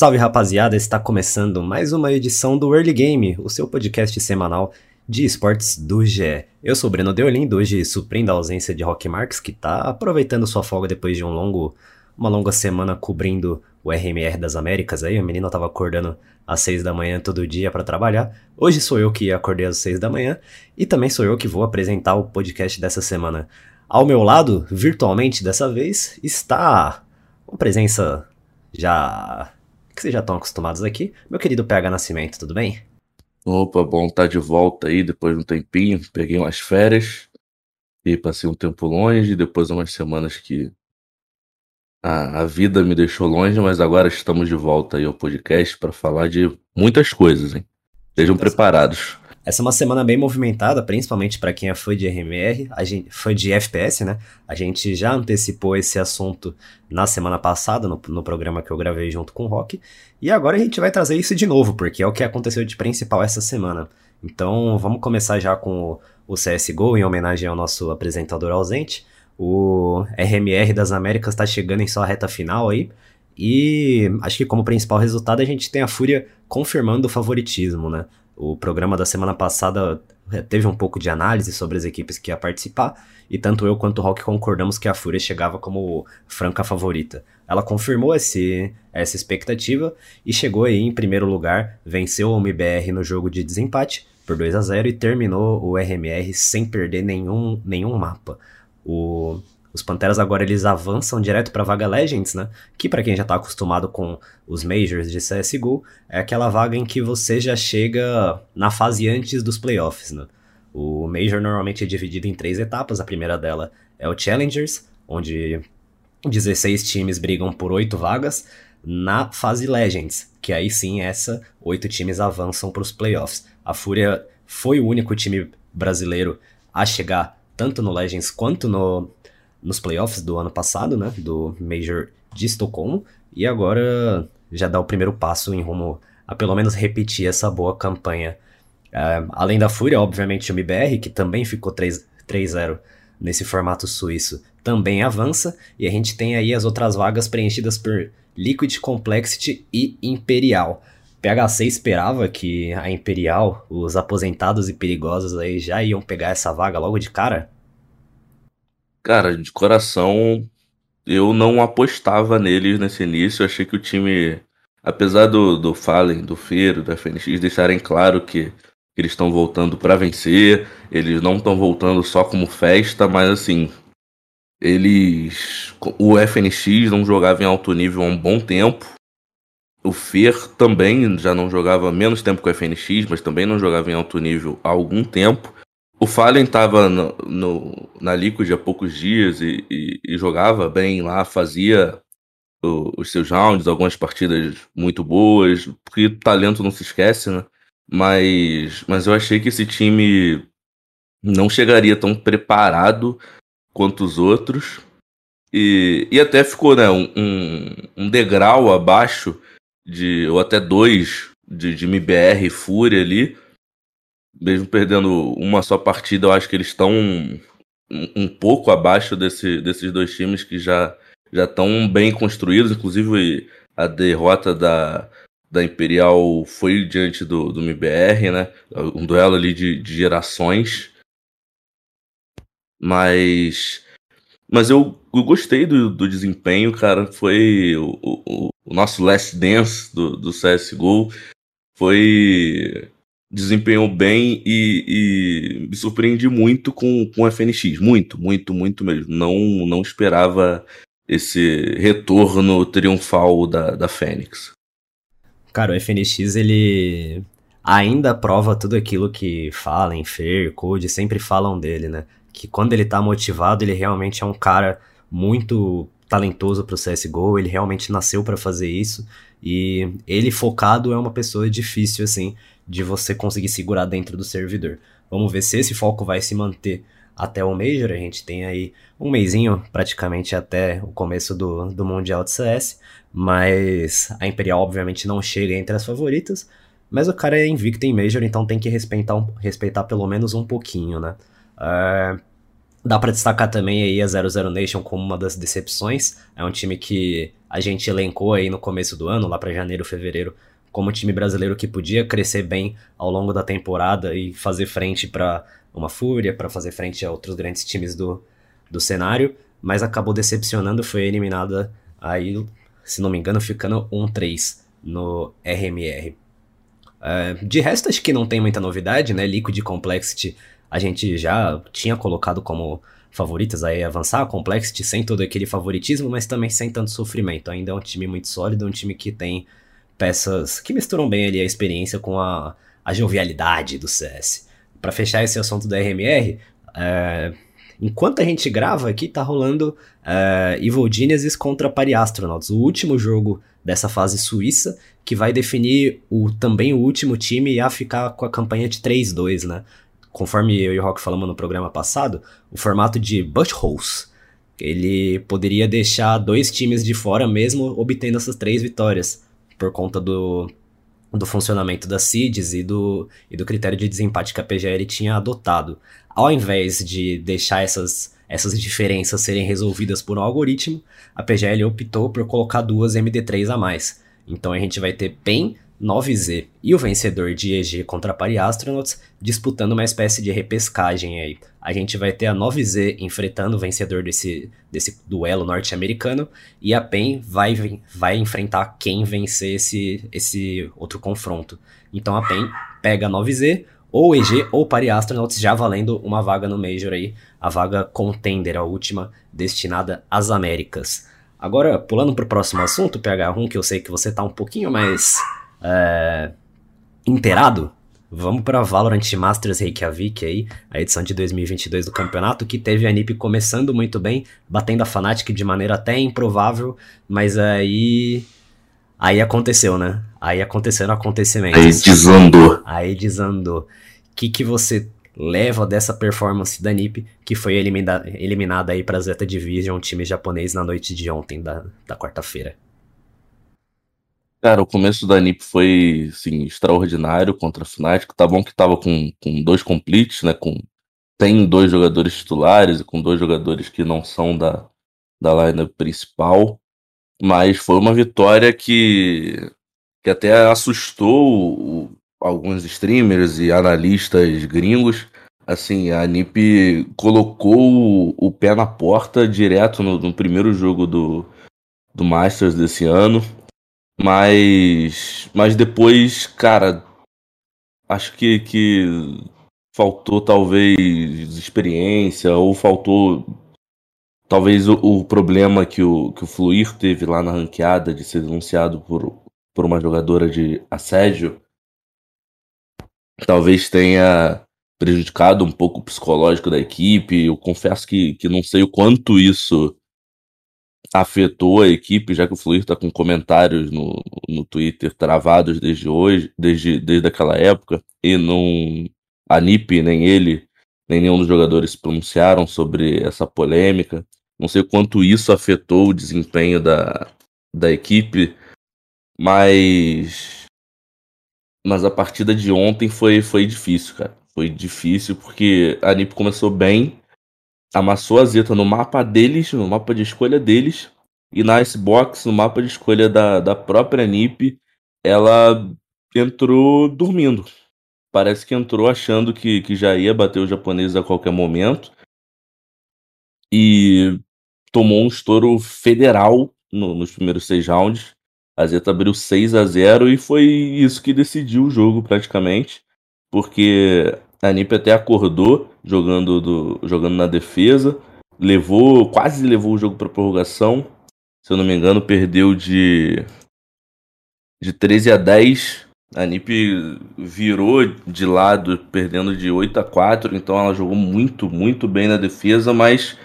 Salve rapaziada, está começando mais uma edição do Early Game, o seu podcast semanal de esportes do GE. Eu sou o Breno Deolindo, hoje suprindo a ausência de Rock Marks, que está aproveitando sua folga depois de um longo, uma longa semana cobrindo o RMR das Américas. Aí o menino estava acordando às 6 da manhã todo dia para trabalhar. Hoje sou eu que acordei às 6 da manhã e também sou eu que vou apresentar o podcast dessa semana. Ao meu lado, virtualmente dessa vez, está uma presença já que vocês já estão acostumados aqui. Meu querido PH Nascimento, tudo bem? Opa, bom estar de volta aí depois de um tempinho. Peguei umas férias e passei um tempo longe, depois umas semanas que a, a vida me deixou longe, mas agora estamos de volta aí ao podcast para falar de muitas coisas, hein? Estejam preparados. Essa é uma semana bem movimentada, principalmente para quem é fã de RMR, a gente, fã de FPS, né? A gente já antecipou esse assunto na semana passada, no, no programa que eu gravei junto com o Rock, e agora a gente vai trazer isso de novo, porque é o que aconteceu de principal essa semana. Então vamos começar já com o, o CSGO, em homenagem ao nosso apresentador ausente. O RMR das Américas está chegando em sua reta final aí, e acho que como principal resultado a gente tem a Fúria confirmando o favoritismo, né? O programa da semana passada teve um pouco de análise sobre as equipes que ia participar, e tanto eu quanto o Rock concordamos que a Fúria chegava como franca favorita. Ela confirmou esse, essa expectativa e chegou aí em primeiro lugar, venceu o MBR no jogo de desempate por 2 a 0 e terminou o RMR sem perder nenhum, nenhum mapa. O, os Panteras agora eles avançam direto para vaga Legends, né? Que para quem já tá acostumado com os Majors de CSGO, é aquela vaga em que você já chega na fase antes dos playoffs, né? O Major normalmente é dividido em três etapas. A primeira dela é o Challengers, onde 16 times brigam por oito vagas. Na fase Legends, que aí sim essa, oito times avançam para os playoffs. A Fúria foi o único time brasileiro a chegar tanto no Legends quanto no, nos playoffs do ano passado, né? Do Major de Estocolmo. E agora já dá o primeiro passo em rumo a pelo menos repetir essa boa campanha. Uh, além da Fúria, obviamente o MBR, que também ficou 3-0 nesse formato suíço, também avança. E a gente tem aí as outras vagas preenchidas por Liquid Complexity e Imperial. PHC esperava que a Imperial, os aposentados e perigosos aí já iam pegar essa vaga logo de cara? Cara, de coração, eu não apostava neles nesse início. Eu achei que o time, apesar do, do Fallen, do Feiro, do FNX deixarem claro que eles estão voltando para vencer, eles não estão voltando só como festa, mas assim, eles. O FNX não jogava em alto nível há um bom tempo. O Fer também já não jogava menos tempo que o FNX, mas também não jogava em alto nível há algum tempo. O Fallen estava no, no, na Liquid há poucos dias e, e, e jogava bem lá, fazia o, os seus rounds, algumas partidas muito boas, porque talento não se esquece, né? Mas, mas eu achei que esse time não chegaria tão preparado quanto os outros. E, e até ficou né, um, um, um degrau abaixo de, ou até dois de, de MBR e Fúria ali mesmo perdendo uma só partida, eu acho que eles estão um, um, pouco abaixo desse, desses dois times que já já estão bem construídos. Inclusive, a derrota da, da Imperial foi diante do, do MBR, né? Um duelo ali de, de gerações. Mas. Mas eu, eu gostei do, do desempenho, cara. Foi o, o, o nosso last dance do, do CSGO. Foi desempenhou bem e, e, me surpreendi muito com, com o FNX. Muito, muito, muito mesmo. Não, não esperava esse retorno triunfal da, da Fênix. Cara, o FNX, ele ainda prova tudo aquilo que falam, Fer, Code, sempre falam dele, né? Que quando ele tá motivado, ele realmente é um cara muito talentoso pro CSGO, ele realmente nasceu para fazer isso. E ele focado é uma pessoa difícil, assim, de você conseguir segurar dentro do servidor. Vamos ver se esse foco vai se manter até o Major. A gente tem aí um mêsinho praticamente até o começo do, do Mundial de CS. Mas a Imperial, obviamente, não chega entre as favoritas. Mas o cara é invicto em Major, então tem que respeitar, um, respeitar pelo menos um pouquinho, né? Uh, dá para destacar também aí a 00 Nation como uma das decepções. É um time que a gente elencou aí no começo do ano, lá para janeiro, fevereiro, como time brasileiro que podia crescer bem ao longo da temporada e fazer frente para uma Fúria, para fazer frente a outros grandes times do, do cenário, mas acabou decepcionando, foi eliminada aí, se não me engano, ficando 1-3 no RMR. Uh, de resto, acho que não tem muita novidade, né? Liquid Complexity a gente já tinha colocado como favoritas aí avançar, Complexity sem todo aquele favoritismo, mas também sem tanto sofrimento. Ainda é um time muito sólido, um time que tem peças que misturam bem ali a experiência com a, a jovialidade do CS. Para fechar esse assunto da RMR, é, enquanto a gente grava aqui, tá rolando é, Evil Genesis contra Pari Astronauts, o último jogo dessa fase suíça, que vai definir o, também o último time a ficar com a campanha de 3-2, né? Conforme eu e o Rock falamos no programa passado, o formato de buttholes, ele poderia deixar dois times de fora mesmo obtendo essas três vitórias, por conta do, do funcionamento das seeds e do, e do critério de desempate que a PGL tinha adotado. Ao invés de deixar essas, essas diferenças serem resolvidas por um algoritmo, a PGL optou por colocar duas MD3 a mais. Então a gente vai ter PEN 9Z e o vencedor de EG contra Pari Astronauts disputando uma espécie de repescagem aí. A gente vai ter a 9Z enfrentando o vencedor desse, desse duelo norte-americano e a PEN vai, vai enfrentar quem vencer esse, esse outro confronto. Então a PEN pega a 9Z, ou EG ou Pari Astronauts já valendo uma vaga no Major aí, a vaga contender, a última destinada às Américas. Agora, pulando para o próximo assunto, PH1, que eu sei que você tá um pouquinho mais é, inteirado, vamos para Valorant Masters Reykjavik aí, a edição de 2022 do campeonato, que teve a NiP começando muito bem, batendo a Fnatic de maneira até improvável, mas aí... Aí aconteceu, né? Aí aconteceram acontecimentos. Aí desandou. Aí desandou. O que, que você leva dessa performance da NiP, que foi eliminada, eliminada aí para Zeta Division, um time japonês, na noite de ontem, da, da quarta-feira? Cara, o começo da NiP foi, assim, extraordinário contra a Fnatic. Tá bom que tava com, com dois completes, né? Com, tem dois jogadores titulares e com dois jogadores que não são da, da lineup principal. Mas foi uma vitória que, que até assustou alguns streamers e analistas gringos. Assim, a NiP colocou o, o pé na porta direto no, no primeiro jogo do, do Masters desse ano. Mas, mas depois, cara, acho que, que faltou talvez experiência ou faltou talvez o, o, problema que o, que o Fluir teve lá na ranqueada de ser denunciado por, por uma jogadora de assédio talvez tenha prejudicado um pouco o psicológico da equipe. Eu confesso que, que não sei o quanto isso afetou a equipe, já que o Fluir está com comentários no, no Twitter travados desde hoje, desde, desde aquela época, e não a NIP, nem ele, nem nenhum dos jogadores se pronunciaram sobre essa polêmica. Não sei quanto isso afetou o desempenho da, da equipe, mas mas a partida de ontem foi, foi difícil, cara. Foi difícil porque a NIP começou bem, amassou a Zeta no mapa deles, no mapa de escolha deles, e na Icebox, no mapa de escolha da, da própria NiP, ela entrou dormindo. Parece que entrou achando que, que já ia bater os japoneses a qualquer momento. E tomou um estouro federal no, nos primeiros seis rounds. A Zeta abriu 6 a 0 e foi isso que decidiu o jogo praticamente. Porque a NiP até acordou jogando, do, jogando na defesa, levou, quase levou o jogo para prorrogação. Se eu não me engano, perdeu de de 13 a 10. A NiP virou de lado, perdendo de 8 a 4, então ela jogou muito, muito bem na defesa, mas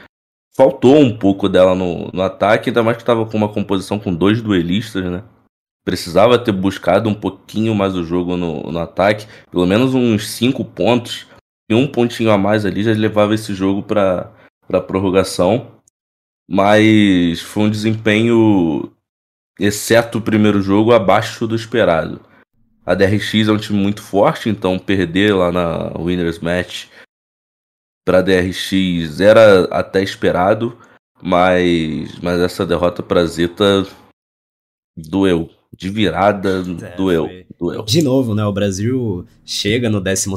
faltou um pouco dela no, no ataque, ainda mais que estava com uma composição com dois duelistas, né? Precisava ter buscado um pouquinho mais o jogo no, no ataque, pelo menos uns cinco pontos, e um pontinho a mais ali já levava esse jogo para a prorrogação. Mas foi um desempenho, exceto o primeiro jogo, abaixo do esperado. A DRX é um time muito forte, então perder lá na Winners Match para DRX era até esperado, mas, mas essa derrota para Zeta doeu. De virada, é, doeu, doeu. De novo, né? O Brasil chega no 12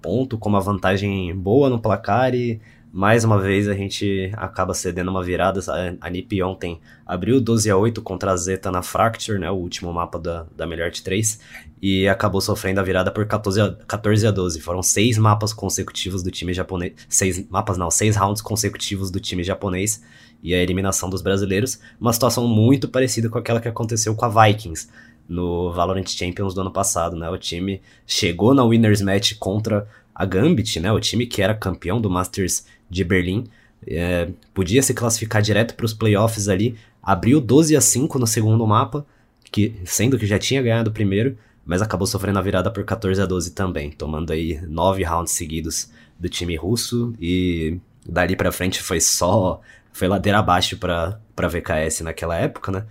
ponto com uma vantagem boa no placar e mais uma vez a gente acaba cedendo uma virada. A NiP ontem abriu 12 a 8 contra a Zeta na Fracture, né, o último mapa da, da melhor de 3, e acabou sofrendo a virada por 14 a, 14 a 12. Foram seis mapas consecutivos do time japonês. Seis mapas não, seis rounds consecutivos do time japonês e a eliminação dos brasileiros. Uma situação muito parecida com aquela que aconteceu com a Vikings no Valorant Champions do ano passado, né? O time chegou na Winners Match contra a Gambit, né? O time que era campeão do Masters de Berlim. É, podia se classificar direto para os playoffs ali. Abriu 12 a 5 no segundo mapa, que sendo que já tinha ganhado o primeiro, mas acabou sofrendo a virada por 14 a 12 também, tomando aí nove rounds seguidos do time russo e dali para frente foi só foi ladeira abaixo para VKS naquela época, né?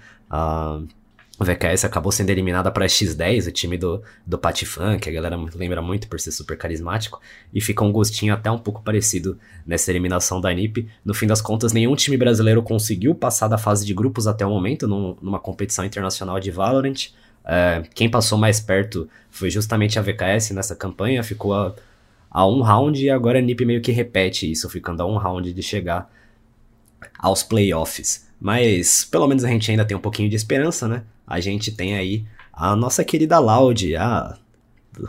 O VKS acabou sendo eliminada para X10, o time do, do Patifan, que a galera lembra muito por ser super carismático, e fica um gostinho até um pouco parecido nessa eliminação da NiP. No fim das contas, nenhum time brasileiro conseguiu passar da fase de grupos até o momento num, numa competição internacional de Valorant. É, quem passou mais perto foi justamente a VKS nessa campanha, ficou a, a um round e agora a NiP meio que repete isso, ficando a um round de chegar aos playoffs. Mas pelo menos a gente ainda tem um pouquinho de esperança, né? a gente tem aí a nossa querida Loud, a,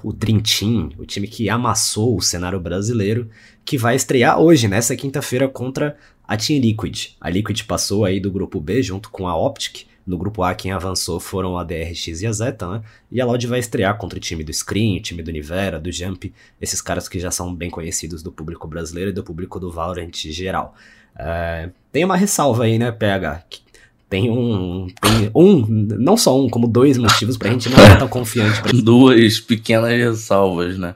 o Dream Team, o time que amassou o cenário brasileiro, que vai estrear hoje, nessa quinta-feira, contra a Team Liquid. A Liquid passou aí do grupo B junto com a Optic. No grupo A, quem avançou foram a DRX e a Zeta, né? E a Loud vai estrear contra o time do Screen, o time do Nivera, do Jump, esses caras que já são bem conhecidos do público brasileiro e do público do Valorant geral. É, tem uma ressalva aí, né, PH? tem um, tem um, não só um, como dois motivos pra gente não estar tão confiante. Pra... Duas pequenas ressalvas, né?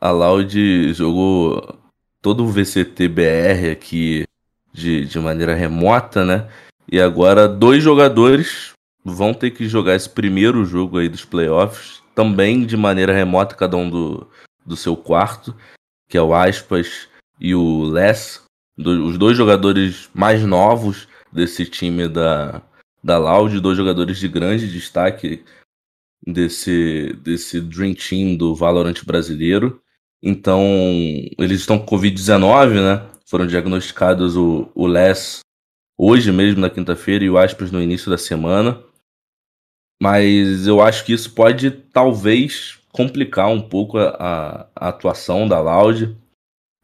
A Loud jogou todo o VCT BR aqui de, de maneira remota, né? E agora dois jogadores vão ter que jogar esse primeiro jogo aí dos playoffs, também de maneira remota, cada um do, do seu quarto, que é o Aspas e o Les, do, os dois jogadores mais novos desse time da, da Loud, dois jogadores de grande destaque desse, desse Dream Team do Valorant brasileiro. Então, eles estão com Covid-19, né? Foram diagnosticados o, o Les hoje mesmo, na quinta-feira, e o Aspas no início da semana. Mas eu acho que isso pode, talvez, complicar um pouco a, a, a atuação da Loud.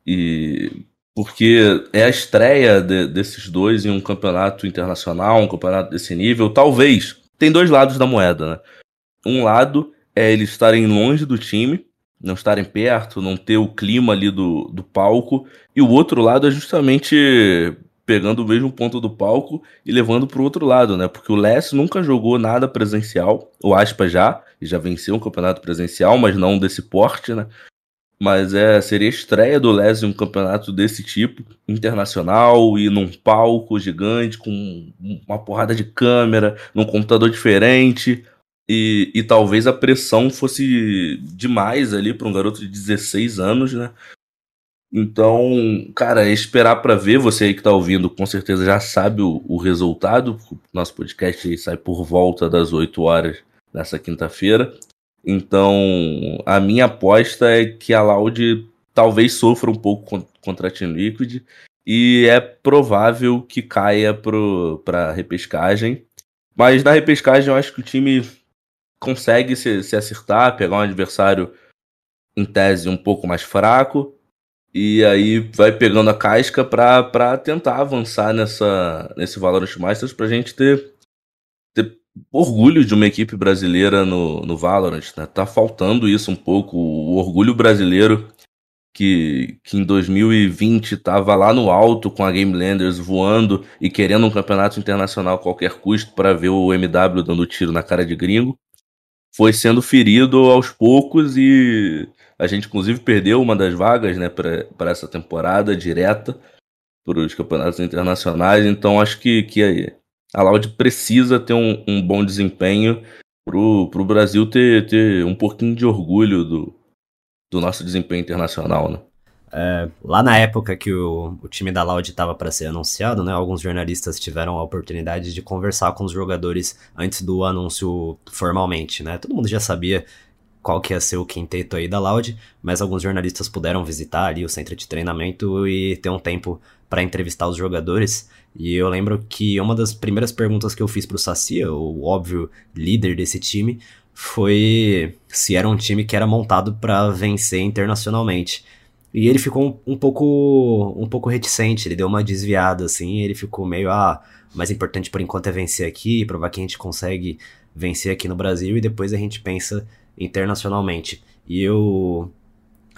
E porque é a estreia de, desses dois em um campeonato internacional, um campeonato desse nível. Talvez. Tem dois lados da moeda, né? Um lado é eles estarem longe do time, não estarem perto, não ter o clima ali do, do palco. E o outro lado é justamente pegando o mesmo ponto do palco e levando para o outro lado, né? Porque o Les nunca jogou nada presencial, o Aspa já, e já venceu um campeonato presencial, mas não desse porte, né? Mas é seria a estreia do Les em um campeonato desse tipo, internacional e num palco gigante com uma porrada de câmera, num computador diferente. E, e talvez a pressão fosse demais ali para um garoto de 16 anos, né? Então, cara, é esperar para ver. Você aí que tá ouvindo, com certeza já sabe o, o resultado. Nosso podcast sai por volta das 8 horas nessa quinta-feira. Então, a minha aposta é que a Loud talvez sofra um pouco contra a Team Liquid e é provável que caia para repescagem. Mas na repescagem eu acho que o time consegue se, se acertar, pegar um adversário em tese um pouco mais fraco e aí vai pegando a casca para tentar avançar nessa, nesse Valorant Masters para a gente ter, ter orgulho de uma equipe brasileira no, no Valorant, né? Tá faltando isso um pouco, o orgulho brasileiro que, que em 2020 estava lá no alto com a Game Landers voando e querendo um campeonato internacional a qualquer custo para ver o MW dando tiro na cara de gringo, foi sendo ferido aos poucos e a gente inclusive perdeu uma das vagas né, para essa temporada direta para os campeonatos internacionais. Então acho que, que a Loud precisa ter um, um bom desempenho para o Brasil ter, ter um pouquinho de orgulho do, do nosso desempenho internacional, né? É, lá na época que o, o time da Loud estava para ser anunciado, né, alguns jornalistas tiveram a oportunidade de conversar com os jogadores antes do anúncio formalmente, né? Todo mundo já sabia qual que ia ser o quinteto aí da Loud, mas alguns jornalistas puderam visitar ali o centro de treinamento e ter um tempo para entrevistar os jogadores. E eu lembro que uma das primeiras perguntas que eu fiz pro Saci, o óbvio líder desse time, foi se era um time que era montado para vencer internacionalmente. E ele ficou um, um, pouco um pouco reticente, ele deu uma desviada assim, ele ficou meio ah, o mais importante por enquanto é vencer aqui, provar que a gente consegue vencer aqui no Brasil e depois a gente pensa internacionalmente. E eu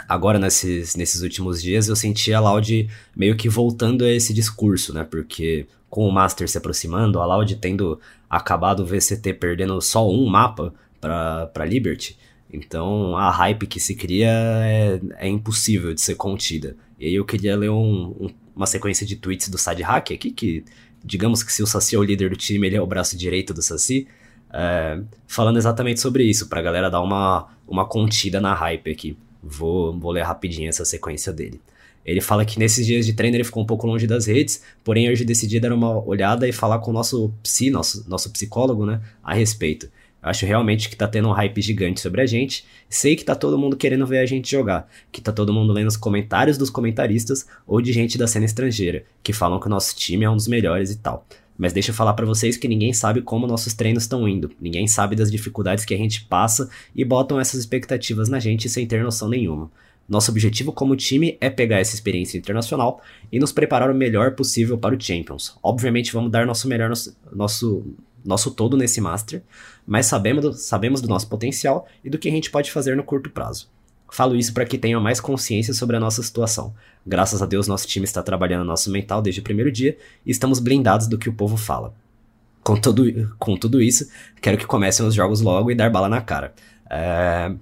agora nesses, nesses últimos dias eu senti a Loud meio que voltando a esse discurso, né? Porque com o Master se aproximando, a Loud tendo acabado o VCT perdendo só um mapa, para Liberty. Então a hype que se cria é, é, impossível de ser contida. E aí eu queria ler um, um, uma sequência de tweets do Sad Hack aqui, que digamos que se o Saci é o líder do time, ele é o braço direito do Saci, é, falando exatamente sobre isso, pra galera dar uma, uma contida na hype aqui. Vou, vou ler rapidinho essa sequência dele. Ele fala que nesses dias de treino ele ficou um pouco longe das redes, porém hoje decidi dar uma olhada e falar com o nosso psi, nosso, nosso psicólogo, né, a respeito. Acho realmente que tá tendo um hype gigante sobre a gente. Sei que tá todo mundo querendo ver a gente jogar. Que tá todo mundo lendo os comentários dos comentaristas ou de gente da cena estrangeira, que falam que o nosso time é um dos melhores e tal. Mas deixa eu falar para vocês que ninguém sabe como nossos treinos estão indo. Ninguém sabe das dificuldades que a gente passa e botam essas expectativas na gente sem ter noção nenhuma. Nosso objetivo como time é pegar essa experiência internacional e nos preparar o melhor possível para o Champions. Obviamente vamos dar nosso melhor nosso, nosso nosso todo nesse Master, mas sabemos do, sabemos do nosso potencial e do que a gente pode fazer no curto prazo. Falo isso para que tenham mais consciência sobre a nossa situação. Graças a Deus, nosso time está trabalhando nosso mental desde o primeiro dia e estamos blindados do que o povo fala. Com tudo, com tudo isso, quero que comecem os jogos logo e dar bala na cara. É...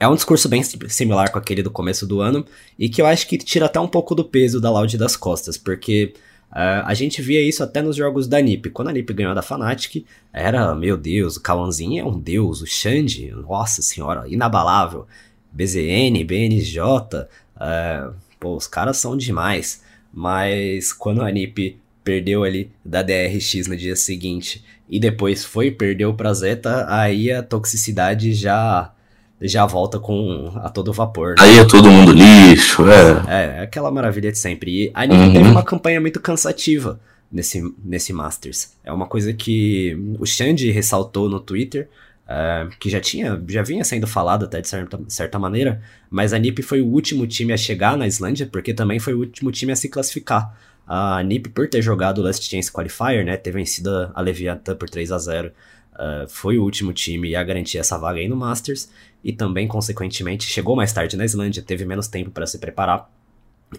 é um discurso bem similar com aquele do começo do ano e que eu acho que tira até um pouco do peso da Loud das costas, porque Uh, a gente via isso até nos jogos da NiP. Quando a NiP ganhou da Fnatic, era, meu Deus, o Kawanzinho é um deus, o Xande, nossa senhora, inabalável. BZN, BNJ, uh, pô, os caras são demais. Mas quando a NiP perdeu ali da DRX no dia seguinte e depois foi perdeu pra Zeta, aí a toxicidade já já volta com a todo vapor. Né? Aí é todo mundo lixo, é. É, é aquela maravilha de sempre. E a Nick uhum. teve uma campanha muito cansativa nesse, nesse Masters. É uma coisa que o Xande ressaltou no Twitter, uh, que já tinha, já vinha sendo falado até de certa, certa maneira, mas a NiP foi o último time a chegar na Islândia, porque também foi o último time a se classificar. A NiP, por ter jogado o Last Chance Qualifier, né, ter vencido a Leviathan por 3 a 0 Uh, foi o último time a garantir essa vaga aí no Masters e também, consequentemente, chegou mais tarde na Islândia, teve menos tempo para se preparar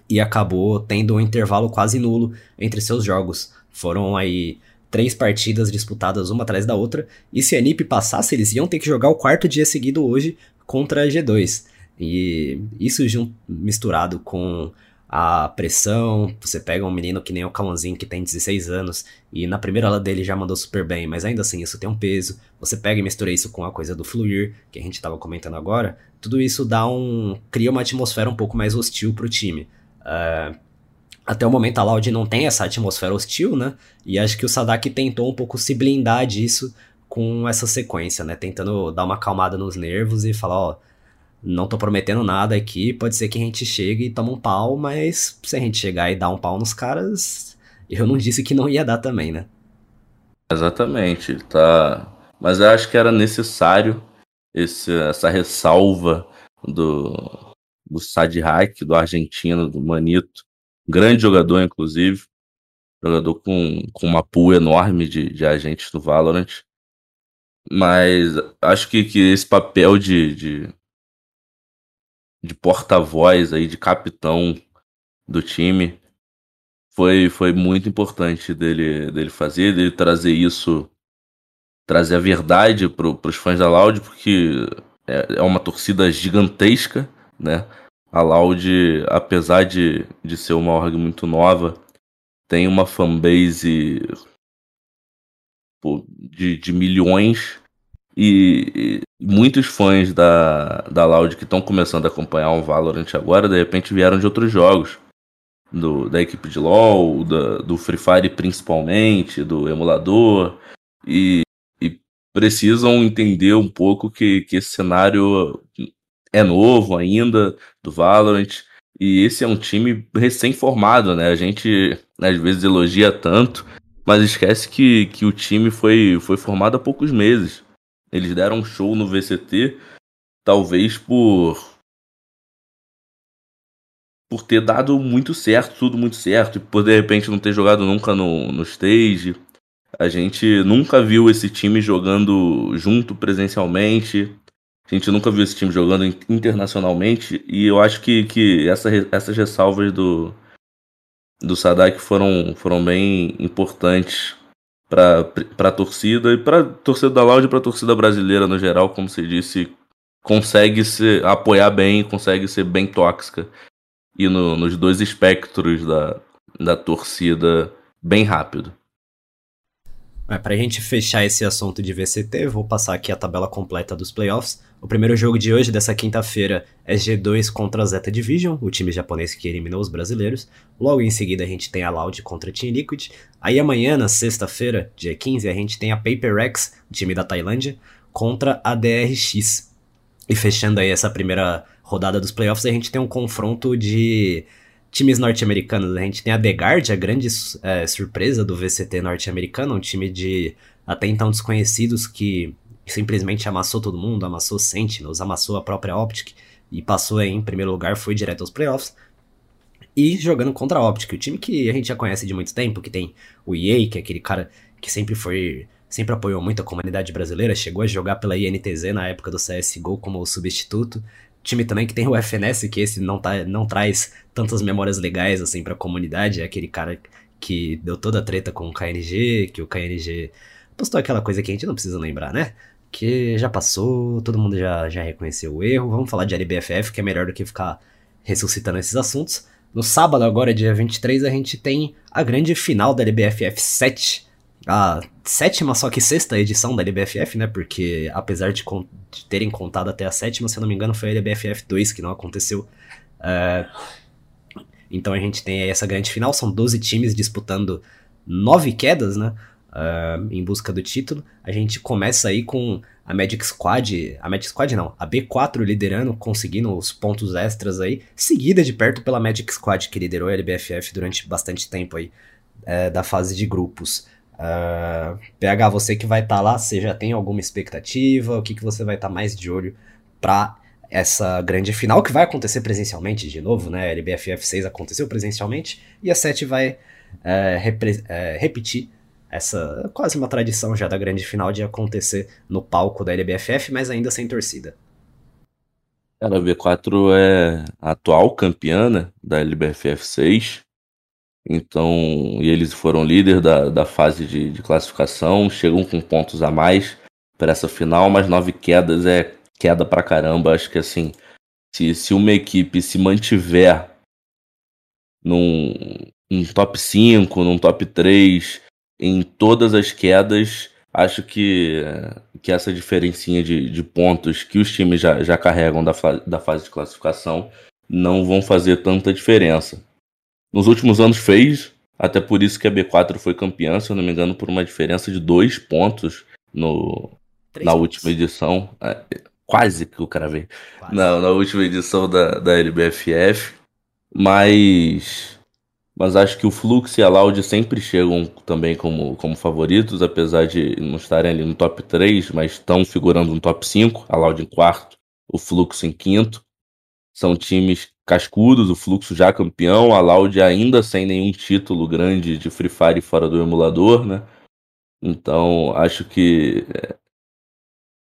e acabou tendo um intervalo quase nulo entre seus jogos. Foram aí três partidas disputadas uma atrás da outra, e se a NiP passasse, eles iam ter que jogar o quarto dia seguido hoje contra a G2. E isso misturado com a pressão. Você pega um menino que nem o Kawanzinho, que tem 16 anos, e na primeira aula dele já mandou super bem, mas ainda assim isso tem um peso. Você pega e mistura isso com a coisa do fluir, que a gente estava comentando agora. Tudo isso dá um. cria uma atmosfera um pouco mais hostil pro time. Uh, até o momento a Loud não tem essa atmosfera hostil, né? E acho que o Sadak tentou um pouco se blindar disso com essa sequência, né? Tentando dar uma acalmada nos nervos e falar, ó, não tô prometendo nada aqui, pode ser que a gente chegue e tome um pau, mas se a gente chegar e dar um pau nos caras, eu não disse que não ia dar também, né? Exatamente, tá. Mas eu acho que era necessário esse, essa ressalva do, do Sad Hack, do argentino, do Manito. Grande jogador, inclusive. Jogador com, com uma pool enorme de, de agentes do Valorant. Mas acho que, que esse papel de, de de porta-voz aí, de capitão do time. Foi, foi muito importante dele, dele fazer, dele trazer isso, trazer a verdade para os fãs da Loud, porque é, é uma torcida gigantesca, né? A Loud, apesar de, de ser uma org muito nova, tem uma fanbase de, de milhões e, e, muitos fãs da, da Loud que estão começando a acompanhar o Valorant agora, de repente vieram de outros jogos. Do, da equipe de LoL, da, do Free Fire principalmente, do emulador. E, e precisam entender um pouco que, que esse cenário é novo ainda, do Valorant. E esse é um time recém-formado, né? A gente às vezes elogia tanto, mas esquece que, que o time foi, foi formado há poucos meses. Eles deram um show no VCT, talvez por. Por ter dado muito certo, tudo muito certo, e por de repente não ter jogado nunca no, no stage. A gente nunca viu esse time jogando junto presencialmente. A gente nunca viu esse time jogando internacionalmente. E eu acho que, que essa, essas ressalvas do, do Sadak foram, foram bem importantes para a torcida e para torcida da Loud e para a torcida brasileira no geral, como você disse, consegue se apoiar bem, consegue ser bem tóxica e no, nos dois espectros da, da torcida bem rápido. É, para a gente fechar esse assunto de VCT, vou passar aqui a tabela completa dos playoffs. O primeiro jogo de hoje, dessa quinta-feira, é G2 contra a Zeta Division, o time japonês que eliminou os brasileiros. Logo em seguida, a gente tem a Loud contra a Team Liquid. Aí amanhã, na sexta-feira, dia 15, a gente tem a Paper Rex, o time da Tailândia, contra a DRX. E fechando aí essa primeira rodada dos playoffs, a gente tem um confronto de times norte-americanos. A gente tem a The Guard, a grande é, surpresa do VCT norte-americano, um time de até então desconhecidos que simplesmente amassou todo mundo, amassou Sentinels, amassou a própria Optic e passou em primeiro lugar, foi direto aos playoffs. E jogando contra a Optic, o time que a gente já conhece de muito tempo, que tem o EA, que é aquele cara que sempre foi sempre apoiou muito a comunidade brasileira, chegou a jogar pela INTZ na época do CSGO como substituto, time também que tem o FNS, que esse não, tá, não traz tantas memórias legais assim pra comunidade, é aquele cara que deu toda a treta com o KNG, que o KNG postou aquela coisa que a gente não precisa lembrar, né? Que já passou, todo mundo já, já reconheceu o erro. Vamos falar de LBFF, que é melhor do que ficar ressuscitando esses assuntos. No sábado, agora, dia 23, a gente tem a grande final da LBFF 7, a sétima, só que sexta edição da LBFF, né? Porque apesar de, de, terem contado até a sétima, se eu não me engano, foi a LBFF 2 que não aconteceu. Uh, então a gente tem aí essa grande final, são 12 times disputando nove quedas, né? Uh, em busca do título. A gente começa aí com a Magic Squad, a Magic Squad não, a B4 liderando, conseguindo os pontos extras aí, seguida de perto pela Magic Squad que liderou a LBFF durante bastante tempo aí, uh, da fase de grupos. Uh, ah, PH, você que vai estar tá lá, você já tem alguma expectativa? O que, que você vai estar tá mais de olho para essa grande final que vai acontecer presencialmente de novo, né? A LBFF 6 aconteceu presencialmente e a 7 vai é, é, repetir essa quase uma tradição já da grande final de acontecer no palco da LBFF, mas ainda sem torcida. Cara, a V4 é a atual campeã né, da LBFF 6. Então, e eles foram líder da, da fase de, de classificação, chegam com pontos a mais para essa final, mas nove quedas é queda pra caramba. Acho que assim, se, se uma equipe se mantiver num, num top 5, num top 3, em todas as quedas, acho que, que essa diferencinha de, de pontos que os times já, já carregam da, da fase de classificação não vão fazer tanta diferença. Nos últimos anos fez, até por isso que a B4 foi campeã, se eu não me engano, por uma diferença de dois pontos no, na pontos. última edição. É, quase que o cara veio. Na, na última edição da, da LBFF. Mas. Mas acho que o Flux e a Loud sempre chegam também como, como favoritos, apesar de não estarem ali no top 3, mas estão figurando no top 5. A Loud em quarto, o Flux em quinto. São times cascudos, o Fluxo já campeão, a Loud ainda sem nenhum título grande de Free Fire fora do emulador, né? Então, acho que é,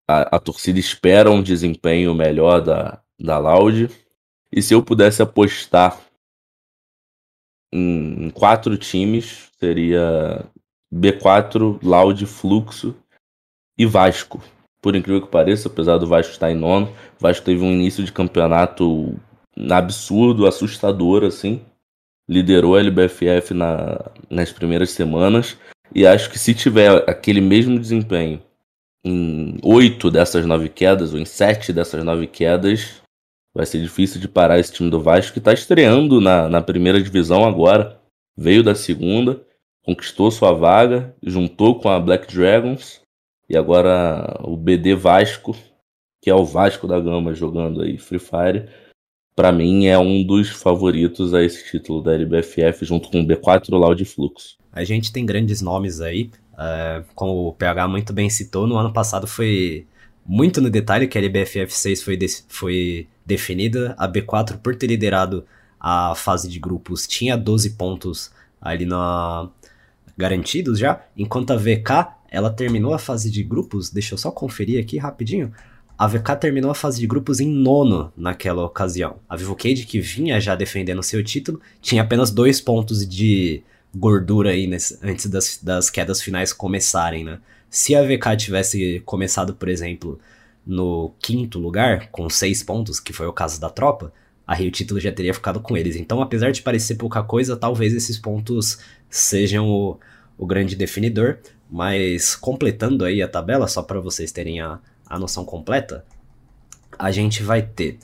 a, a torcida espera um desempenho melhor da, da Loud. E se eu pudesse apostar em quatro times, seria B4, Loud, Fluxo e Vasco. Por incrível que pareça, apesar do Vasco estar em nono, o Vasco teve um início de campeonato absurdo, assustador, assim. Liderou a LBFF na, nas primeiras semanas. E acho que se tiver aquele mesmo desempenho em oito dessas nove quedas, ou em sete dessas nove quedas, vai ser difícil de parar esse time do Vasco, que está estreando na, na primeira divisão agora. Veio da segunda, conquistou sua vaga, juntou com a Black Dragons, e agora o BD Vasco, que é o Vasco da Gama jogando aí Free Fire, para mim é um dos favoritos a esse título da LBFF, junto com o B4 Loud Fluxo. A gente tem grandes nomes aí, uh, como o PH muito bem citou, no ano passado foi muito no detalhe que a LBFF 6 foi, de foi definida, a B4 por ter liderado a fase de grupos tinha 12 pontos ali na garantidos já, enquanto a VK ela terminou a fase de grupos, deixa eu só conferir aqui rapidinho. A VK terminou a fase de grupos em nono naquela ocasião. A Vivocade, que vinha já defendendo seu título, tinha apenas dois pontos de gordura aí nesse, antes das, das quedas finais começarem, né? Se a VK tivesse começado, por exemplo, no quinto lugar, com seis pontos, que foi o caso da tropa, aí o título já teria ficado com eles. Então, apesar de parecer pouca coisa, talvez esses pontos sejam o, o grande definidor. Mas completando aí a tabela, só para vocês terem a, a noção completa, a gente vai ter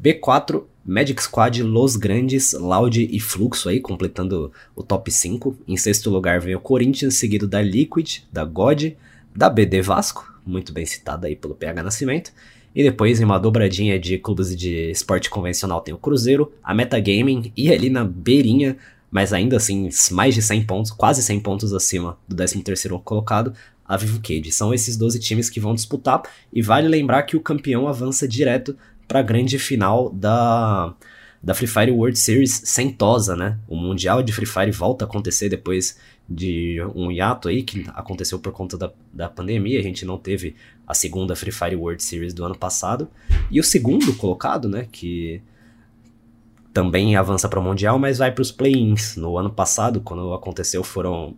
B4, Magic Squad, Los Grandes, Loud e Fluxo aí, completando o top 5. Em sexto lugar vem o Corinthians, seguido da Liquid, da God, da BD Vasco, muito bem citada aí pelo PH Nascimento. E depois, em uma dobradinha de clubes de esporte convencional, tem o Cruzeiro, a Metagaming e ali na beirinha mas ainda assim, mais de 100 pontos, quase 100 pontos acima do 13º colocado, a Vivo Cage. São esses 12 times que vão disputar, e vale lembrar que o campeão avança direto para a grande final da, da Free Fire World Series sentosa, né? O Mundial de Free Fire volta a acontecer depois de um hiato aí, que aconteceu por conta da, da pandemia, a gente não teve a segunda Free Fire World Series do ano passado, e o segundo colocado, né, que também avança para o Mundial, mas vai para os play-ins. No ano passado, quando aconteceu, foram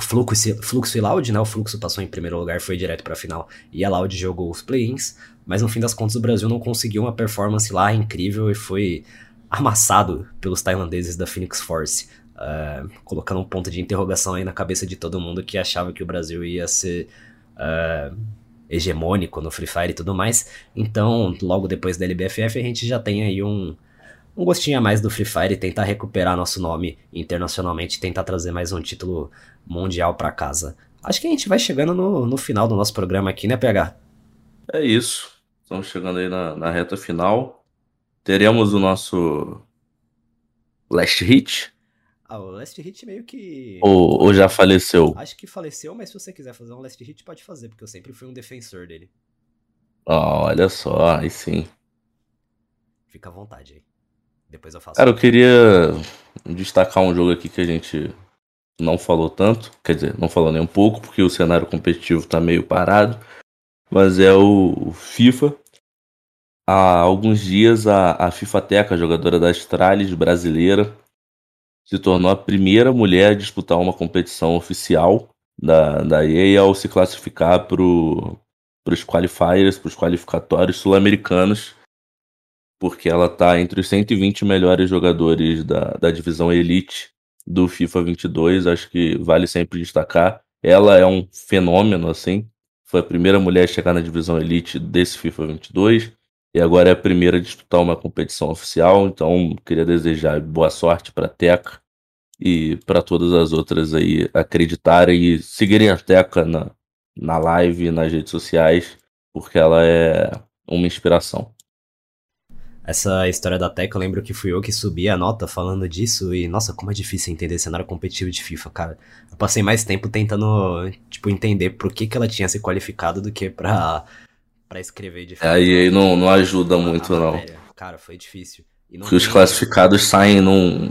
Fluxo, Fluxo e Loud, né? O Fluxo passou em primeiro lugar, foi direto para a final, e a Loud jogou os play-ins, mas no fim das contas o Brasil não conseguiu uma performance lá incrível e foi amassado pelos tailandeses da Phoenix Force. Uh, colocando um ponto de interrogação aí na cabeça de todo mundo que achava que o Brasil ia ser uh, hegemônico no Free Fire e tudo mais. Então, logo depois da LBFF, a gente já tem aí um, um gostinho a mais do Free Fire e tentar recuperar nosso nome internacionalmente, tentar trazer mais um título mundial para casa. Acho que a gente vai chegando no, no final do nosso programa aqui, né, PH? É isso. Estamos chegando aí na, na reta final. Teremos o nosso Last Hit. Ah, o Last Hit meio que. Ou, ou já faleceu? Acho que faleceu, mas se você quiser fazer um Last Hit, pode fazer, porque eu sempre fui um defensor dele. Oh, olha só, aí sim. Fica à vontade aí. Depois eu faço. Cara, eu queria destacar um jogo aqui que a gente não falou tanto, quer dizer, não falou nem um pouco, porque o cenário competitivo tá meio parado, mas é o FIFA. Há alguns dias a, a FIFA Teca, jogadora da Astralis brasileira, se tornou a primeira mulher a disputar uma competição oficial da, da EA ao se classificar para os qualifiers, para os qualificatórios sul-americanos porque ela tá entre os 120 melhores jogadores da, da divisão Elite do FIFA 22. Acho que vale sempre destacar. Ela é um fenômeno, assim. Foi a primeira mulher a chegar na divisão Elite desse FIFA 22 e agora é a primeira a disputar uma competição oficial. Então, queria desejar boa sorte para a Teca e para todas as outras aí acreditarem e seguirem a Teca na, na live, nas redes sociais, porque ela é uma inspiração. Essa história da Tech, eu lembro que fui eu que subi a nota falando disso e, nossa, como é difícil entender cenário competitivo de FIFA, cara. Eu passei mais tempo tentando, tipo, entender por que, que ela tinha se qualificado do que pra, pra escrever de FIFA. Aí não, não ajuda muito, não. Cara, foi difícil. Porque os classificados saem num,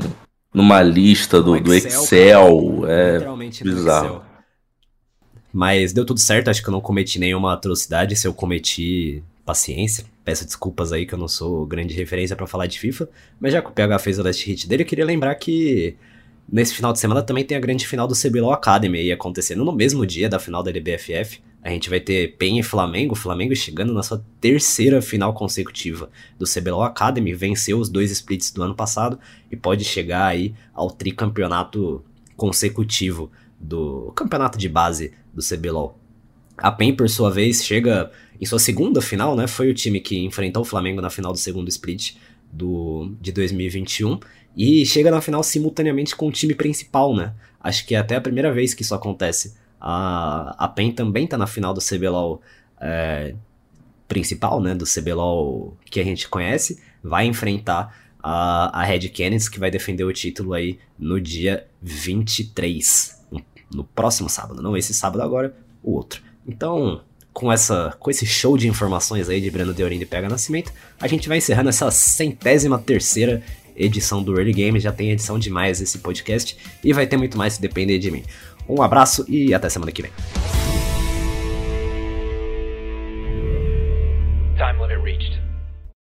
numa lista do, do Excel, Excel é literalmente bizarro. Excel. Mas deu tudo certo, acho que eu não cometi nenhuma atrocidade. Se eu cometi, paciência. Peço desculpas aí que eu não sou grande referência para falar de FIFA, mas já que o PH fez o last hit dele, eu queria lembrar que nesse final de semana também tem a grande final do CBLOL Academy aí acontecendo no mesmo dia da final da LBFF. A gente vai ter PEN e Flamengo, Flamengo chegando na sua terceira final consecutiva do CBLOL Academy, venceu os dois splits do ano passado e pode chegar aí ao tricampeonato consecutivo do campeonato de base do CBLOL. A PEN, por sua vez, chega em sua segunda final, né? Foi o time que enfrentou o Flamengo na final do segundo split do, de 2021 e chega na final simultaneamente com o time principal, né? Acho que é até a primeira vez que isso acontece. A, a PEN também tá na final do CBLOL é, principal, né? Do CBLOL que a gente conhece. Vai enfrentar a, a Red Canids, que vai defender o título aí no dia 23. No próximo sábado. Não esse sábado agora, o outro. Então, com, essa, com esse show de informações aí de Breno Deorin e Pega Nascimento, a gente vai encerrando essa centésima terceira edição do Early Game. Já tem edição demais esse podcast e vai ter muito mais se depender de mim. Um abraço e até semana que vem.